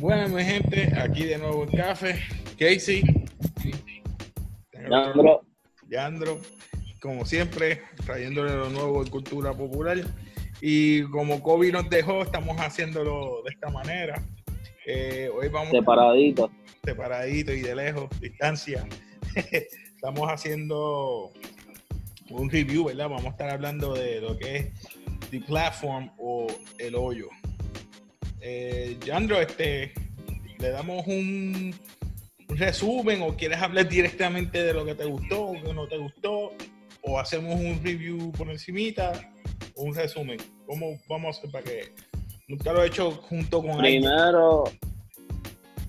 Bueno, mi gente, aquí de nuevo en Café. Casey. Yandro. Yandro, como siempre, trayéndole lo nuevo de cultura popular. Y como COVID nos dejó, estamos haciéndolo de esta manera. Eh, hoy vamos Separadito. separadito y de lejos, distancia. estamos haciendo un review, ¿verdad? Vamos a estar hablando de lo que es The Platform o el hoyo. Eh, Yandro, este, le damos un, resumen o quieres hablar directamente de lo que te gustó o que no te gustó o hacemos un review por encimita o un resumen. ¿Cómo vamos a hacer para que nunca lo he hecho junto con? Primero,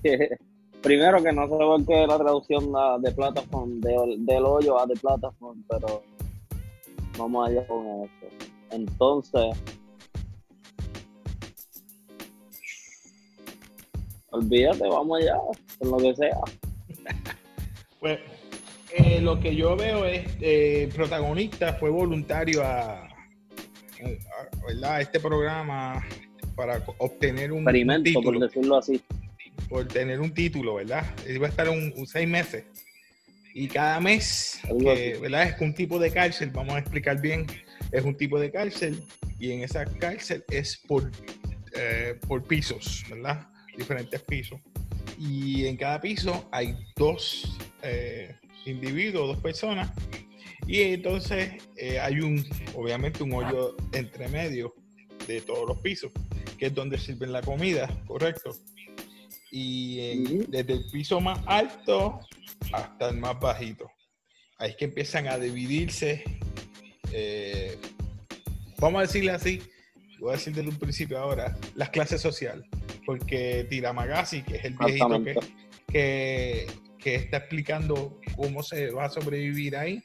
primero que no sé por qué la traducción de plataforma, de- del hoyo a de plataforma, pero vamos allá con eso. Entonces, olvídate, vamos allá, con lo que sea. Pues eh, lo que yo veo es eh, el protagonista fue voluntario a, a- a- ¿verdad? a este programa para obtener un Experimento, por título, decirlo así. por tener un título, ¿verdad? Iba a estar un, un seis meses. Y cada mes, que, así. ¿verdad? Es un tipo de cárcel, vamos a explicar bien, es un tipo de cárcel y en esa cárcel es por, eh, por pisos, ¿verdad? Diferentes pisos. Y en cada piso hay dos eh, individuos, dos personas. Y entonces eh, hay un, obviamente, un hoyo entre medio de todos los pisos, que es donde sirven la comida, ¿correcto? Y desde el piso más alto hasta el más bajito. Ahí es que empiezan a dividirse. eh, vamos a decirle así, voy a decir desde un principio ahora, las clases sociales. Porque Tiramagasi, que es el viejito que, que, que está explicando cómo se va a sobrevivir ahí,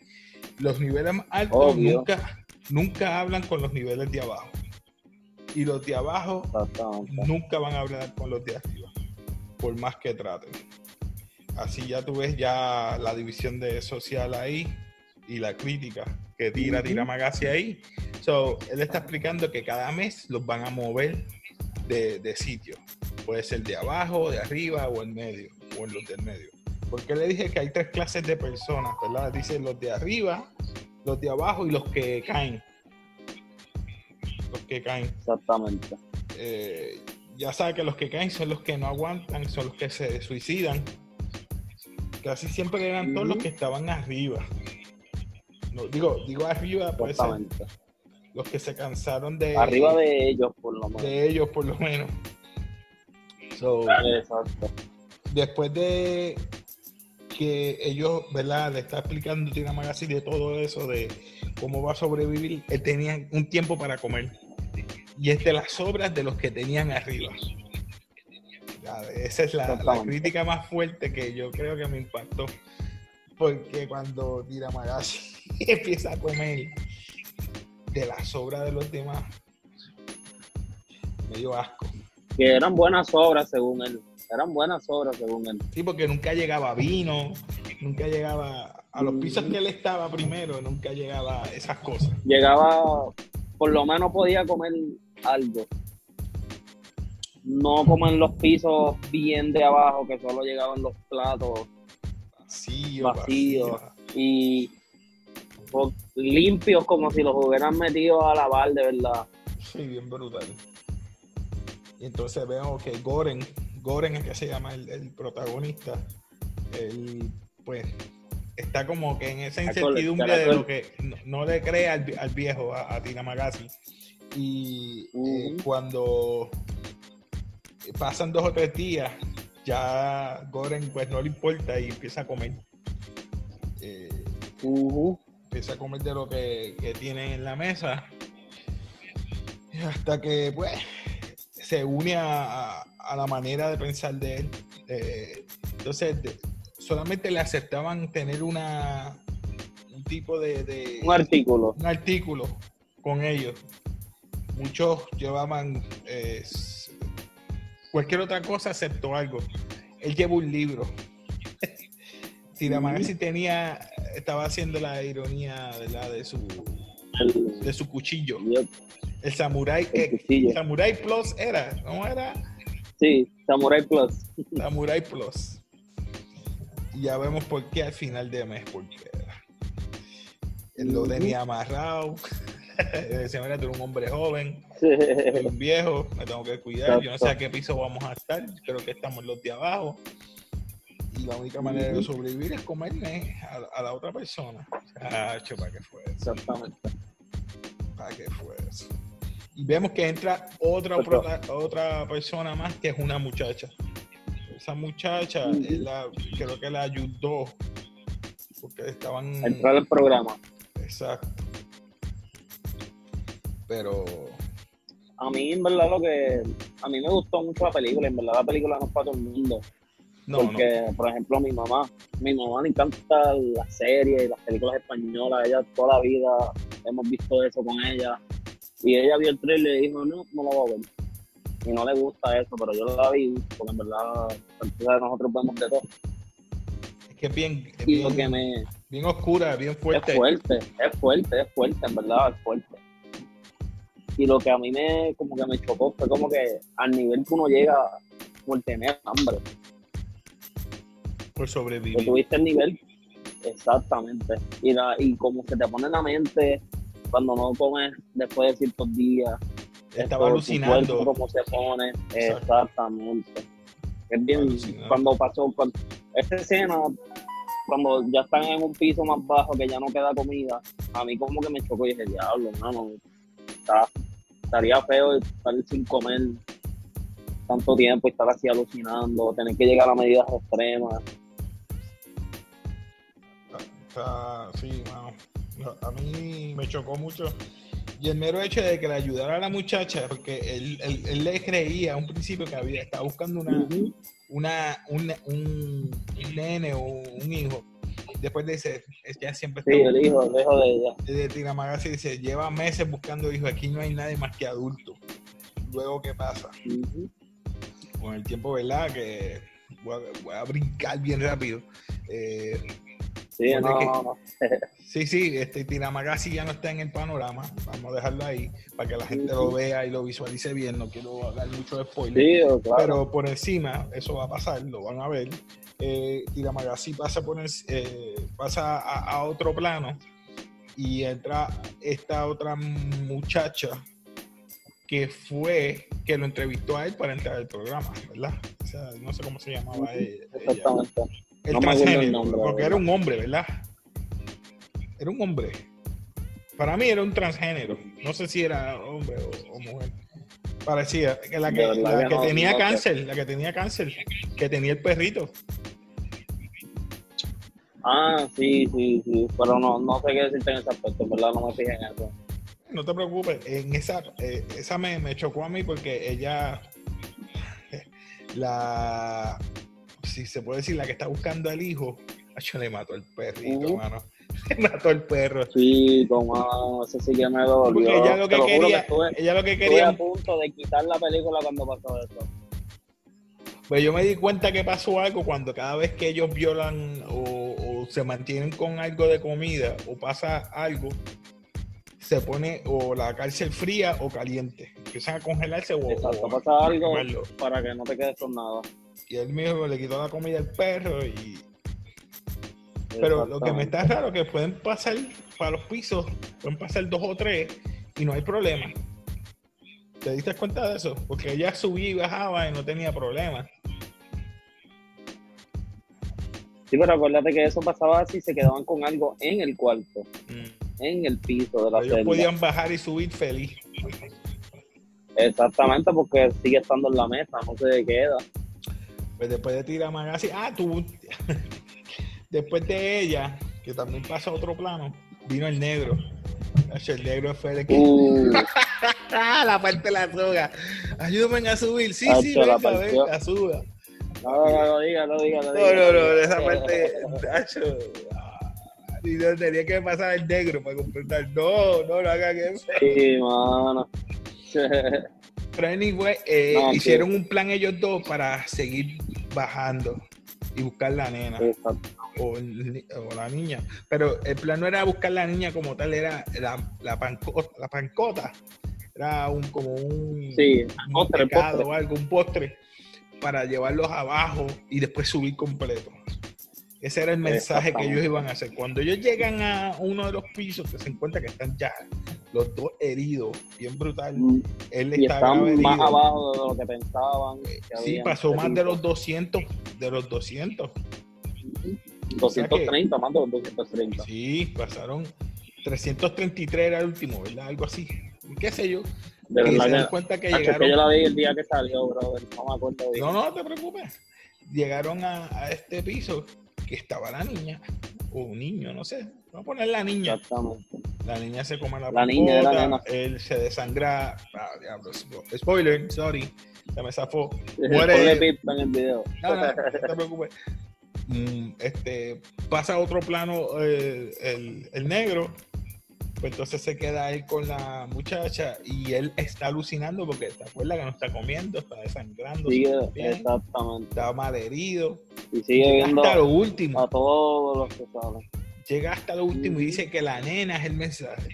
los niveles más altos Obvio. nunca, nunca hablan con los niveles de abajo. Y los de abajo nunca van a hablar con los de arriba, por más que traten. Así ya tú ves ya la división de social ahí y la crítica que tira, tira Magasi ahí. So, él está explicando que cada mes los van a mover de, de sitio. Puede ser de abajo, de arriba o en medio, o en los del medio. Porque le dije que hay tres clases de personas, ¿verdad? Dice los de arriba, los de abajo y los que caen. Los que caen Exactamente. eh, ya sabe que los que caen son los que no aguantan, son los que se suicidan. Casi siempre eran todos los que estaban arriba. No, digo, digo arriba, puede ser. Los que se cansaron de, Arriba de ellos, por lo menos. de ellos, por lo menos. So, Exacto. después de que ellos, ¿verdad? Le está explicando Tina Magazine de todo eso, de cómo va a sobrevivir, él tenía un tiempo para comer. Y es de las sobras de los que tenían arriba. Ya, esa es la, la crítica más fuerte que yo creo que me impactó. Porque cuando Tira Magazine empieza a comer de la sobra de los demás, me dio asco. Que eran buenas obras, según él. Eran buenas obras, según él. Sí, porque nunca llegaba vino, nunca llegaba a los pisos que él estaba primero, nunca llegaba esas cosas. Llegaba, por lo menos podía comer algo. No como en los pisos bien de abajo, que solo llegaban los platos Vacío, Vacío. vacío. y limpios como si los hubieran metido a lavar de verdad. Sí, bien brutal. Y entonces veo que Goren, Goren es que se llama el, el protagonista, él pues está como que en esa Caracol, incertidumbre de lo que no, no le cree al, al viejo, a, a Tina Magazine. Y eh, cuando pasan dos o tres días, ya Goren pues no le importa y empieza a comer. Eh, Ujú. Empieza a comer de lo que, que tiene en la mesa. Hasta que, pues, se une a, la manera de pensar de él. Eh, entonces, de- solamente le aceptaban tener una un tipo de, de- Un artículo. un artículo con ellos. Muchos llevaban eh, cualquier otra cosa excepto algo. Él lleva un libro. Tiramagasi tenía, estaba haciendo la ironía ¿verdad? de su de su cuchillo. Yep, El Samurai, el cuchillo. Samurai Plus era, ¿cómo era? Sí, Samurai Plus. Samurai Plus. Y ya vemos por qué al final de mes, porque él lo tenía amarrado. Decía, mira, tú eres un hombre joven, un viejo, me tengo que cuidar. Yo no sé a qué piso vamos a estar, creo que estamos los de abajo. La única manera de sobrevivir es comerme a, la otra persona. ¿para qué fue eso? Exactamente. ¿Para qué fue eso? Y vemos que entra otra, otra persona más que es una muchacha. Esa muchacha, creo que la ayudó porque estaban. Entrar al programa. Exacto. Pero. A mí, en verdad, lo que. A mí me gustó mucho la película. En verdad, la película no es para todo el mundo. No, porque, por ejemplo, mi mamá, mi mamá le encanta las series y las películas españolas. Ella toda la vida hemos visto eso con ella. Y ella vio el trailer y dijo, no, no lo voy a ver. Y no le gusta eso, pero yo la vi, porque en verdad nosotros vemos de todo. Es que es bien, bien, oscura, bien fuerte. Es fuerte, es fuerte, es fuerte, en verdad, es fuerte. Y lo que a mí me, como que me chocó fue como que al nivel que uno llega por tener hambre. Por sobrevivir. tuviste el nivel, exactamente. Y, la, y como se te pone en la mente cuando no comes después de ciertos días. Estaba alucinando. Cómo se pone, exactamente. Es bien, cuando pasó, cuando, esta escena, cuando ya están en un piso más bajo que ya no queda comida, a mí como que me chocó y dije, diablo, no, estaría feo estar sin comer tanto tiempo y estar así alucinando, tener que llegar a medidas extremas. Sí, a mí me chocó mucho. Y el mero hecho de que le ayudara a la muchacha, porque él, le creía a un principio que había, estaba buscando una, una, un, nene o un hijo. Después dice, ya siempre Sí, el hijo, el hijo de ella. De Tiramagasi dice, lleva meses buscando hijos, aquí no hay nadie más que adulto. Luego, ¿qué pasa? Con el tiempo, ¿verdad? Que voy a, brincar bien rápido. Eh, Sí, no, sí, sí, este Tiramagasi ya no está en el panorama. Vamos a dejarlo ahí para que la gente lo vea y lo visualice bien. No quiero dar mucho de spoiler. Pero por encima, eso va a pasar, lo van a ver. Eh, Tiramagasi pasa, por eh, pasa a, otro plano y entra esta otra muchacha que fue que lo entrevistó a él para entrar al programa, ¿verdad? O sea, no sé cómo se llamaba ella. Exactamente el transgénero, porque era un hombre, ¿verdad? Era un hombre. Para mí era un transgénero. No sé si era hombre o, mujer. Parecía que la que, tenía cáncer, la que tenía cáncer, que tenía el perrito. Ah, sí, sí, sí, pero no, no sé qué decirte en ese aspecto, verdad no me fijé en eso. No te preocupes, en esa, eh, esa me, me chocó a mí porque ella, la, si se puede decir, la que está buscando al hijo, yo le mató el perrito, hermano. Le mató el perro. Sí, como eso sí que me dolió. Porque ella lo que quería, ella lo que quería. a punto de quitar la película cuando pasó eso. Pues yo me di cuenta que pasó algo cuando cada vez que ellos violan o, se mantienen con algo de comida o pasa algo, se pone o la cárcel fría o caliente. Empiezan a congelarse o. Exacto, pasa algo para que no te quedes con nada y él mismo le quitó la comida al perro y pero lo que me está raro es que pueden pasar para los pisos, pueden pasar dos o tres y no hay problema. ¿Te diste cuenta de eso? Porque ella subía y bajaba y no tenía problema. Sí, pero acuérdate que eso pasaba si se quedaban con algo en el cuarto, mm. en el piso de la Ellos podían bajar y subir feliz. Exactamente, porque sigue estando en la mesa, no se queda. Pues después de Tira Magazine, ah, tú, después de ella, que también pasa a otro plano, vino el negro. El negro fue el que. Uh. la parte de la soga. Ayúdame a subir. Sí, sí, venga, venga, suba. No, no, no, diga, no diga, no diga. No, no, no, esa parte. Nacho. Y no tenía que pasar el negro para completar. No, no, no hagan eso. Sí, mano. Pero anyway, eh, hicieron un plan ellos dos para seguir bajando y buscar la nena o, la niña. Pero el plan no era buscar la niña como tal, era la, la, pancota, la Era un, como un, sí, un postre, o algo, un postre. para llevarlos abajo y después subir completo. Ese era el mensaje que ellos iban a hacer. Cuando ellos llegan a uno de los pisos, que se encuentra que están ya los dos heridos, bien brutal. Mm. Él y están más abajo de lo que pensaban. sí, pasó más de los 200, de los 200. 230, más de los 230. Sí, pasaron 333 era el último, ¿verdad? Algo así. ¿Qué sé yo? De que se dan cuenta que llegaron. Que yo la vi el día que salió, brother. No me acuerdo bien. No, no te preocupes. Llegaron a, a este piso que estaba la niña, o un niño, no sé. Vamos a poner la niña. La niña se come la, la niña la él se desangra. Ah, diablo, spoiler, sorry. Se me zafó. Muere. en el video. No, no, no te preocupes. Mm, este, pasa otro plano eh, el, el, negro pues entonces se queda él con la muchacha y él está alucinando porque te acuerdas que no está comiendo, está desangrando. Sigue, exactamente. Está mal herido. Y sigue viendo hasta lo último. A todos los que saben. Llega hasta lo último y dice que la nena es el mensaje.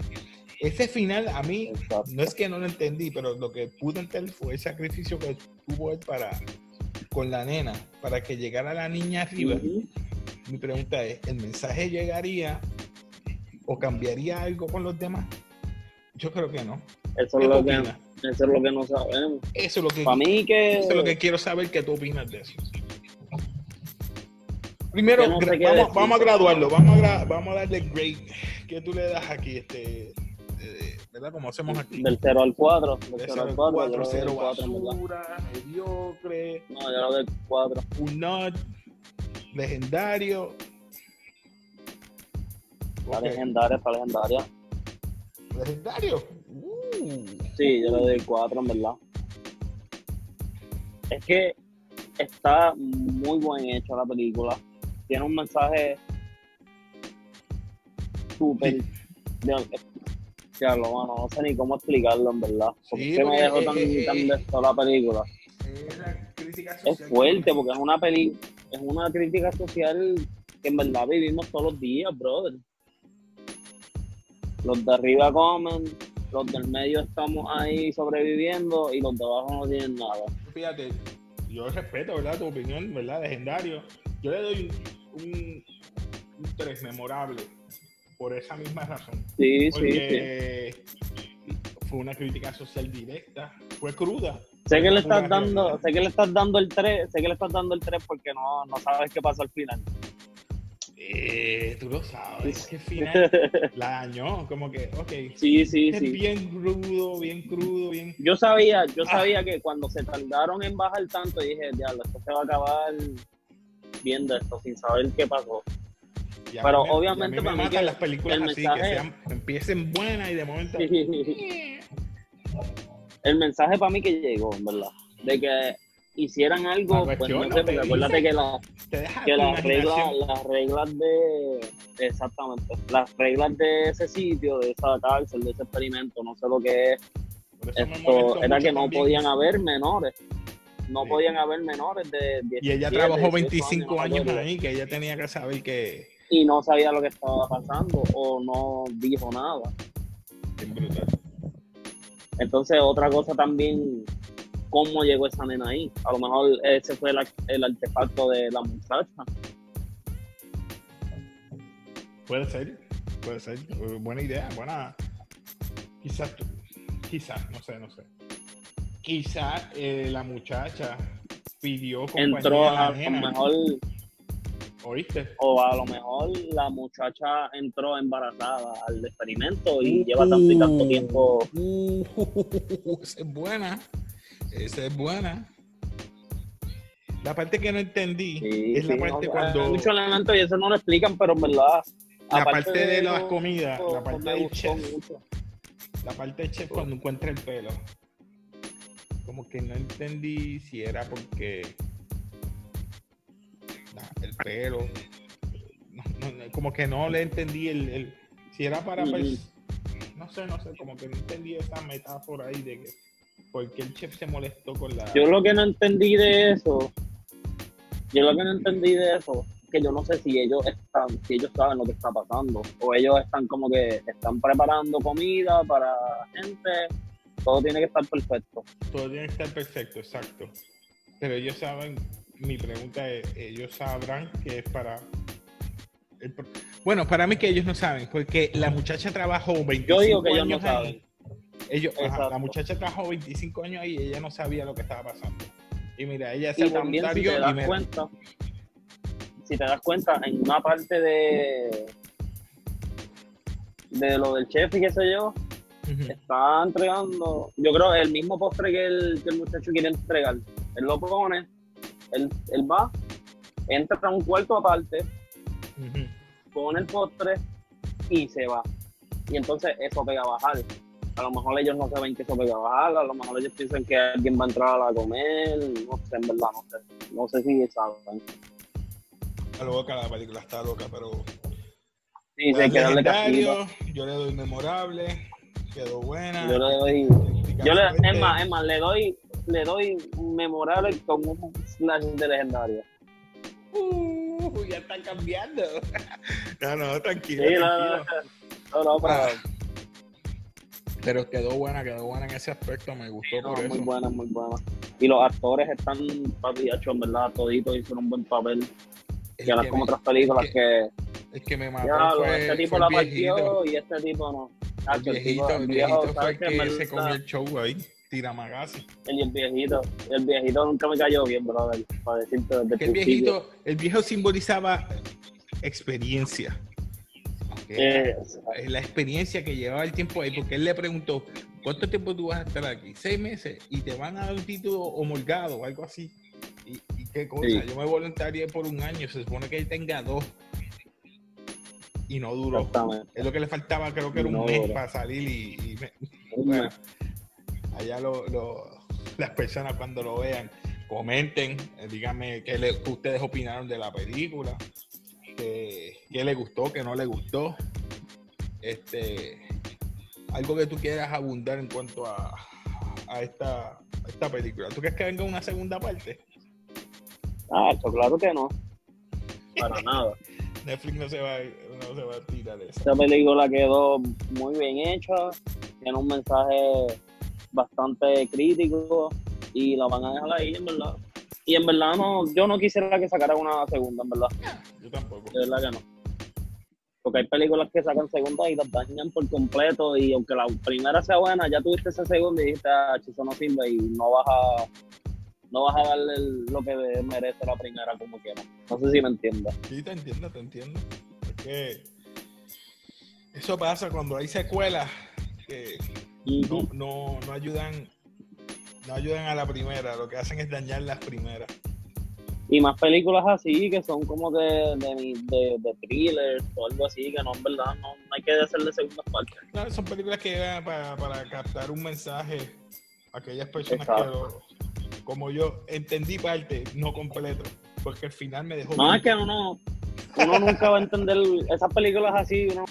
Ese final a mí, no es que no lo entendí, pero lo que pude entender fue el sacrificio que tuvo él para con la nena, para que llegara la niña arriba. Mi pregunta es, ¿el mensaje llegaría o cambiaría algo con los demás? Yo creo que no. Eso es, lo que, eso es lo que no sabemos. Eso es lo que, Para mí que... Eso es lo que quiero saber qué tú opinas de eso. Primero, vamos, a graduarlo, vamos a, vamos a darle grade. ¿Qué tú le das aquí? Este, eh, ¿Verdad? Como hacemos aquí. Del 0 al 4. Del 0 al 4, 0 basura, mediocre. No, yo lo del 4. Un not, legendario, la legendaria, está legendaria. ¿Legendario? Uh. Sí, yo le doy 4, en verdad. Es que está muy buen hecho la película. Tiene un mensaje súper. Lo bueno, no sé ni cómo explicarlo en verdad. ¿Por qué me dejó tan, eh, tan de esto la película? Es fuerte porque es una peli, es una crítica social que en verdad vivimos todos los días, brother los de arriba comen, los del medio estamos ahí sobreviviendo y los de abajo no tienen nada. Fíjate, yo respeto, ¿verdad? Tu opinión, ¿verdad? Legendario. Yo le doy un, un 3 memorable por esa misma razón. Sí, sí, sí. Fue una crítica social directa, fue cruda. Sé que le estás dando, sé que le estás dando el 3, sé que le estás dando el 3 porque no, no sabes qué pasa al final. Eh, tú lo sabes, que final la dañó, como que, ok. Sí, sí, sí. Bien crudo, bien crudo, bien. Yo sabía, yo ah. sabía que cuando se tardaron en bajar tanto, dije, diablo, esto se va a acabar viendo esto sin saber qué pasó. Pero obviamente para mí que las películas el así, mensaje... que empiecen buenas y de momento. el mensaje para mí que llegó, en verdad, de que hicieran algo, pues no sé, porque acuérdate que, la, que las reglas, las reglas de exactamente, las reglas de ese sitio, de esa cárcel, de ese experimento, no sé lo que es, esto era que no podían haber menores. No podían haber menores de 17, Y ella trabajó 25 años, ahí, que ella tenía que saber que... Y no sabía lo que estaba pasando o no dijo nada. Entonces, otra cosa también cómo llegó esa nena ahí. A lo mejor ese fue el, artefacto de la muchacha. Puede ser, puede ser. Buena idea, buena. Quizás, quizás, no sé, no sé. Quizás eh, la muchacha pidió Entró a, lo mejor. ¿Oíste? O a lo mejor la muchacha entró embarazada al experimento y lleva tanto y tanto tiempo. Uh, es buena. Esa es buena. La parte que no entendí es la parte cuando. Mucho elemento y eso no lo explican, pero en verdad. La parte de, las comidas, la parte del chef. La parte del chef cuando encuentra el pelo. Como que no entendí si era porque. el pelo. como que no le entendí el. si era para. Pues, no sé, no sé, como que no entendí esa metáfora ahí de que porque el chef se molestó con la. Yo lo que no entendí de eso, yo lo que no entendí de eso, es que yo no sé si ellos están, si ellos saben lo que está pasando, o ellos están como que están preparando comida para gente, todo tiene que estar perfecto. Todo tiene que estar perfecto, exacto. Pero ellos saben, mi pregunta es, ellos sabrán que es para... bueno, para mí que ellos no saben, porque la muchacha trabajó 25 Yo digo que ellos no saben. Ellos, la muchacha trabajó 25 años ahí y ella no sabía lo que estaba pasando. Y mira, ella se y también si te das cuenta, si te das cuenta, en una parte de de lo del chef y qué sé yo, está entregando, yo creo, el mismo postre que el, que el muchacho quiere entregar. Él lo pone, él, él va, entra a un cuarto aparte, pone el postre y se va. Y entonces eso pega a bajar. A lo mejor ellos no saben que eso pega a bajar, a lo mejor ellos piensan que alguien va a entrar a comer, no sé, en verdad, no sé. No sé si saben. Está loca, la película está loca, pero. Sí, se queda legendario, Yo le doy memorable, quedó buena. Yo le doy. Yo le, es más, es más, le doy, le doy memorable con un slash de legendario. Uh, ya están cambiando. no, no, tranquilo. Sí, tranquilo. No. Ah. Pero quedó buena, quedó buena en ese aspecto, me gustó por eso. Muy buena, muy buena. Y los actores están papiachos, en verdad, toditos hicieron un buen papel. Y ahora como otras películas que, El que me mató ya, fue, Este tipo la partió y este tipo no. El viejito, el, viejito fue el que, se comió el show ahí, tiramagasi. El, el viejito, el viejito nunca me cayó bien, brother, para decirte desde el viejito, el viejo simbolizaba experiencia. Eh, la experiencia que llevaba el tiempo ahí, porque él le preguntó, ¿cuánto tiempo tú vas a estar aquí? Seis meses y te van a dar un título homolgado o algo así. ¿Y, qué cosa? Yo me voluntarié por un año, se supone que él tenga dos. Y no duró. Es lo que le faltaba, creo que era un mes para salir y, bueno, allá las personas cuando lo vean, comenten, eh, díganme qué, qué ustedes opinaron de la película que, le gustó, que no le gustó. Este, algo que tú quieras abundar en cuanto a, a esta, esta película. ¿Tú crees que venga una segunda parte? Ah, claro que no. Para nada. Netflix no se va, no se va a tirar eso. Esta película quedó muy bien hecha, tiene un mensaje bastante crítico y la van a dejar ahí, en verdad. Y en verdad no, yo no quisiera que sacara una segunda, en verdad. Yo tampoco. De verdad que no. Porque hay películas que sacan segunda y las dañan por completo y aunque la primera sea buena, ya tuviste esa segunda y dijiste, ah, eso no sirve y no vas a no vas a darle lo que merece la primera como quieras. No sé si me entiendes. Sí, te entiendo, te entiendo. Porque eso pasa cuando hay secuelas que no, no, no ayudan no ayudan a la primera, lo que hacen es dañar las primeras. Y más películas así, que son como de, de, de, de thrillers o algo así, que no, en verdad, no, hay que hacerle segunda parte. Claro, son películas que llegan para, para captar un mensaje a aquellas personas que, como yo, entendí parte, no completo, porque al final me dejó... No, es que uno, uno nunca va a entender esas películas así, uno